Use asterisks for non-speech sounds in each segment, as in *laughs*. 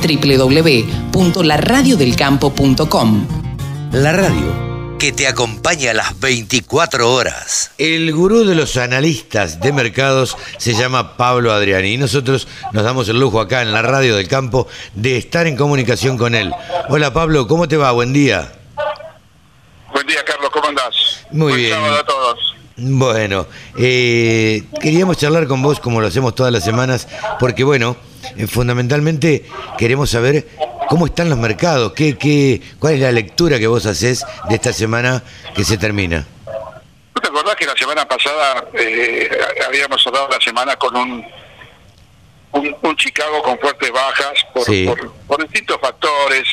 www.laradiodelcampo.com. La radio que te acompaña a las 24 horas. El gurú de los analistas de mercados se llama Pablo Adriani y nosotros nos damos el lujo acá en la radio del campo de estar en comunicación con él. Hola Pablo, ¿cómo te va? Buen día. Buen día Carlos, ¿cómo andás? Muy Buen bien. sábado a todos. Bueno, eh, queríamos charlar con vos como lo hacemos todas las semanas, porque bueno, eh, fundamentalmente queremos saber cómo están los mercados, qué, qué, cuál es la lectura que vos haces de esta semana que se termina. ¿No te acordás que la semana pasada eh, habíamos cerrado la semana con un, un, un Chicago con fuertes bajas por, Sí. por, por distintos factores?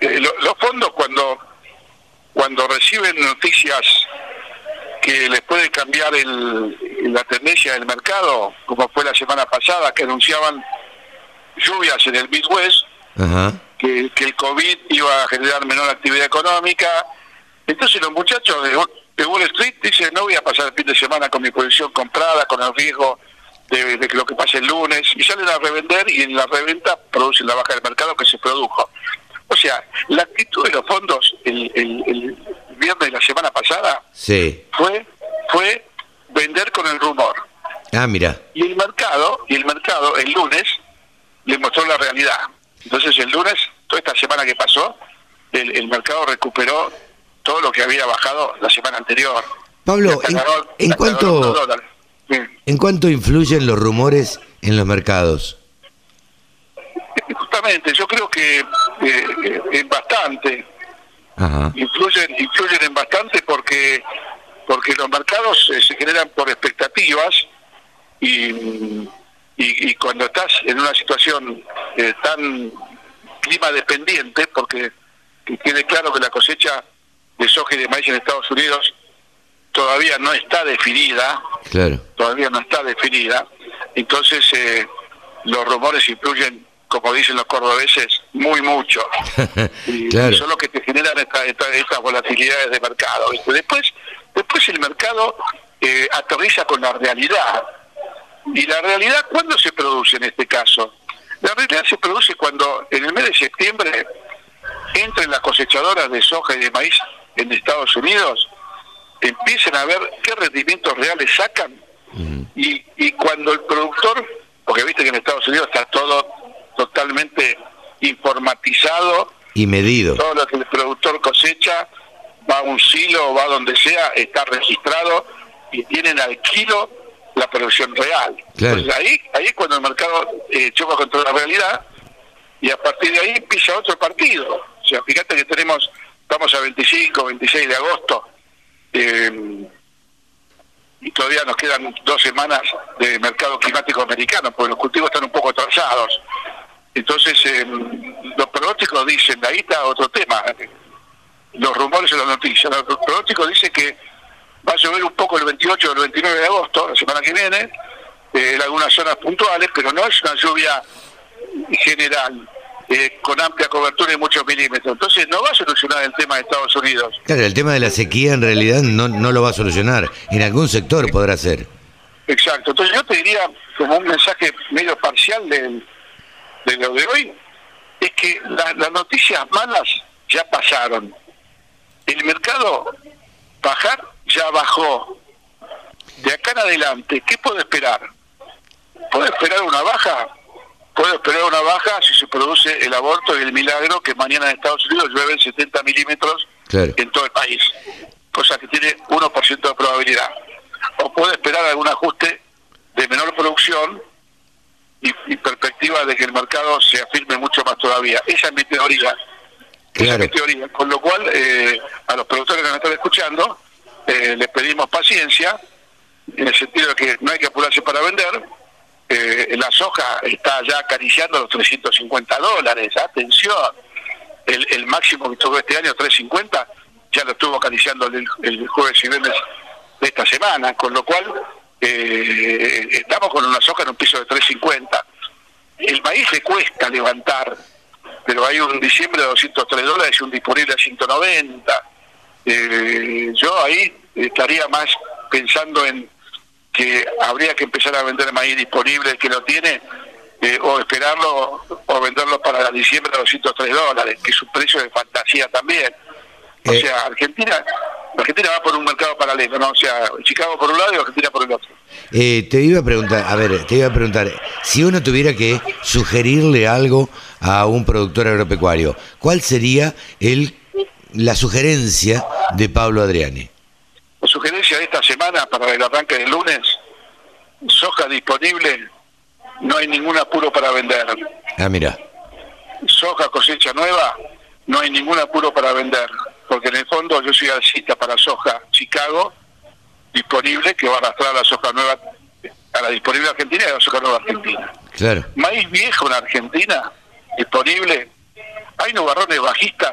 Eh, lo- los fondos cuando, cuando reciben noticias que les puede cambiar el, la tendencia del mercado, como fue la semana pasada, que anunciaban lluvias en el Midwest, Ajá. que, que el COVID iba a generar menor actividad económica. Entonces los muchachos de, de Wall Street dicen, no voy a pasar el fin de semana con mi posición comprada, con el riesgo de, de que lo que pase el lunes, y salen a revender y en la reventa producen la baja del mercado que se produjo. O sea, la actitud de los fondos el, el, el viernes de la semana pasada Sí. fue, fue vender con el rumor. Ah, mira. Y el mercado, y el mercado el lunes le mostró la realidad. Entonces el lunes, toda esta semana que pasó, el, el mercado recuperó todo lo que había bajado la semana anterior. Pablo, ¿en, cuánto. ¿en cuánto influyen los rumores en los mercados? Justamente, yo creo que eh, eh, en bastante, Ajá. influyen, influyen en bastante porque porque los mercados eh, se generan por expectativas y, y, y cuando estás en una situación eh, tan clima dependiente, porque que quede claro que la cosecha de soja y de maíz en Estados Unidos todavía no está definida, Claro. todavía no está definida, entonces eh, los rumores influyen, como dicen los cordobeses, muy mucho *laughs* y, Claro. y son los que te generan esta- esta- estas volatilidades de mercado. ¿viste? Después, después el mercado eh, aterriza con la realidad. ¿Y la realidad cuándo se produce en este caso? La realidad se produce cuando en el mes de septiembre entren las cosechadoras de soja y de maíz en Estados Unidos, empiecen a ver qué rendimientos reales sacan y, y cuando el productor, porque viste que en Estados Unidos está todo totalmente informatizado, Y medido. todo lo que el productor cosecha va a un silo va a donde sea, está registrado y tienen al kilo la producción real. Claro. Entonces ahí, ahí es cuando el mercado eh, choca contra la realidad y a partir de ahí empieza otro partido. O sea, fíjate que tenemos, estamos a 25, 26 de agosto eh, y todavía nos quedan dos semanas de mercado climático americano, porque los cultivos están un poco atrasados. Entonces, eh, los pronósticos dicen, ahí está otro tema, los rumores en las noticias. Los pronósticos dicen que va a llover un poco el 28 o el 29 de agosto, la semana que viene, eh, en algunas zonas puntuales, pero no es una lluvia general, eh, con amplia cobertura y muchos milímetros. Entonces, no va a solucionar el tema de Estados Unidos. Claro, el tema de la sequía en realidad no, no lo va a solucionar. En algún sector podrá ser. Exacto. Entonces yo te diría, como un mensaje medio parcial del- de, lo de hoy, es que la- las noticias malas ya pasaron. El mercado bajar ya bajó. De acá en adelante, ¿qué puedo esperar? ¿Puedo esperar una baja? Puedo esperar una baja si se produce el aborto y el milagro que mañana en Estados Unidos llueven 70 milímetros Claro. en todo el país, cosa que tiene 1% de probabilidad. O puede esperar algún ajuste de menor producción y, y perspectiva de que el mercado se afirme mucho más todavía. Esa es mi teoría. Claro. teoría. Con lo cual, eh, a los productores que nos están escuchando, eh, les pedimos paciencia, en el sentido de que no hay que apurarse para vender. Eh, la soja está ya acariciando los 350 dólares. Atención. El, el máximo que tuvo este año, 350, ya lo estuvo acariciando el, el jueves y viernes de esta semana. Con lo cual, eh, estamos con una soja en un piso de 350. El maíz le cuesta levantar, pero hay un diciembre de 203 dólares y un disponible a 190. Eh, yo ahí estaría más pensando en que habría que empezar a vender maíz disponible el que lo tiene eh, o esperarlo o venderlo diciembre a 203 dólares, que es un precio de fantasía también. O Eh. sea, Argentina Argentina va por un mercado paralelo, ¿no? O sea, Chicago por un lado y Argentina por el otro. Eh, te iba a preguntar, a ver, te iba a preguntar, si uno tuviera que sugerirle algo a un productor agropecuario, ¿cuál sería el la sugerencia de Pablo Adriani? La sugerencia de esta semana para el arranque del lunes, soja disponible, no hay ningún apuro para vender. Ah, mira, Soja cosecha nueva, no hay ningún apuro para vender, porque en el fondo yo soy alcista para soja Chicago disponible, que va a arrastrar la soja nueva a la disponible argentina y a la soja nueva argentina. claro, Maíz viejo en Argentina, disponible. Hay nubarrones bajistas,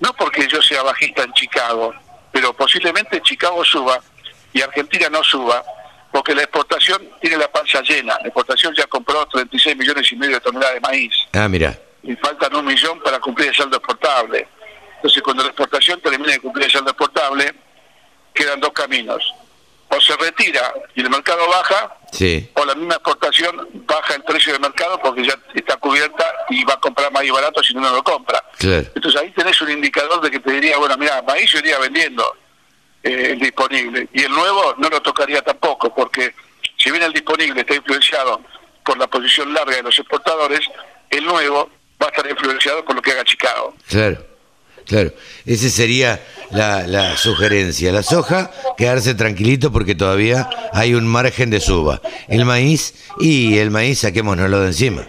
no porque yo sea bajista en Chicago, pero posiblemente Chicago suba y Argentina no suba, porque la exportación tiene la panza llena. La exportación ya compró 36 millones y medio de toneladas de maíz ah, mira, y faltan un millón para cumplir el saldo exportable. Entonces, cuando la exportación termine de cumplir el saldo exportable, quedan dos caminos. O se retira y el mercado baja, sí, o la misma exportación baja el precio del mercado porque ya está cubierta y va a comprar maíz barato si no no lo compra. claro, Entonces ahí tenés un indicador de que te diría, bueno, mira, maíz yo iría vendiendo eh, el disponible. Y el nuevo no lo tocaría tampoco, porque si bien el disponible está influenciado por la posición larga de los exportadores, el nuevo va a estar influenciado por lo que haga Chicago. claro, claro. Esa sería la, la sugerencia. La soja, quedarse tranquilito porque todavía hay un margen de suba. El maíz, y el maíz saquémonoslo de encima.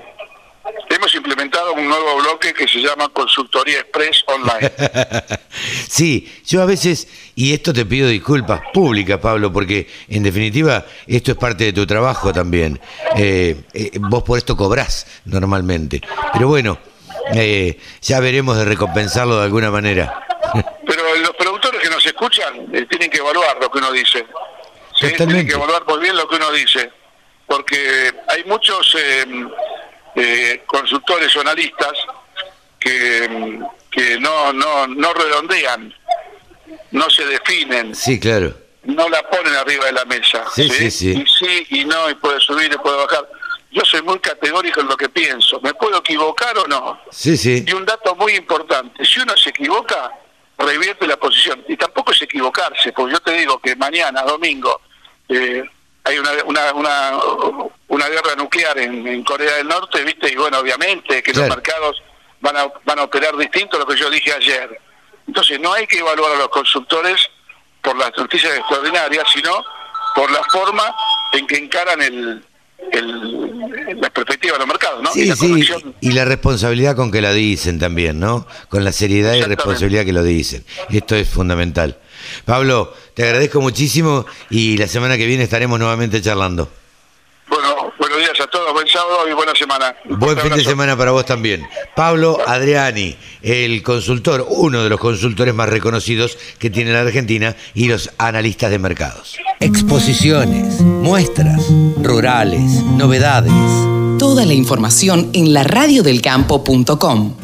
Hemos implementado un nuevo bloque que se llama Consultoría Express Online. *laughs* Sí, yo a veces, y esto te pido disculpas públicas, Pablo, porque en definitiva esto es parte de tu trabajo también. Eh, eh, vos por esto cobrás normalmente. Pero bueno, eh, ya veremos de recompensarlo de alguna manera. Pero los productores que nos escuchan eh, tienen que evaluar lo que uno dice. ¿sí? Tienen que evaluar muy bien lo que uno dice. Porque hay muchos eh, eh, consultores o analistas que, mm, que no, no, no redondean, no se definen, Sí, claro. no la ponen arriba de la mesa. Sí, sí, sí. Y sí y no, y puede subir y puede bajar. Yo soy muy categórico en lo que pienso. ¿Me puedo equivocar o no? Sí, sí. Y un dato muy importante, si uno se equivoca, revierte la posición. Y tampoco es equivocarse, porque yo te digo que mañana, domingo, eh, hay una, una, una, una guerra nuclear en, en Corea del Norte, ¿viste? Y bueno, obviamente que Claro. los mercados van a, van a operar distinto a lo que yo dije ayer. Entonces no hay que evaluar a los consultores por las noticias extraordinarias, sino por la forma en que encaran el, el, la perspectiva de los mercados, ¿no? y la sí, y la responsabilidad con que la dicen también, ¿no? Con la seriedad y responsabilidad que lo dicen. Esto es fundamental. Pablo, te agradezco muchísimo y la semana que viene estaremos nuevamente charlando. Bueno, buenos días a todos, buen sábado y buena semana. Buen fin de semana para vos también. Pablo Adriani, el consultor, uno de los consultores más reconocidos que tiene la Argentina y los analistas de mercados. Exposiciones, muestras, rurales, novedades. Toda la información en laradiodelcampo.com.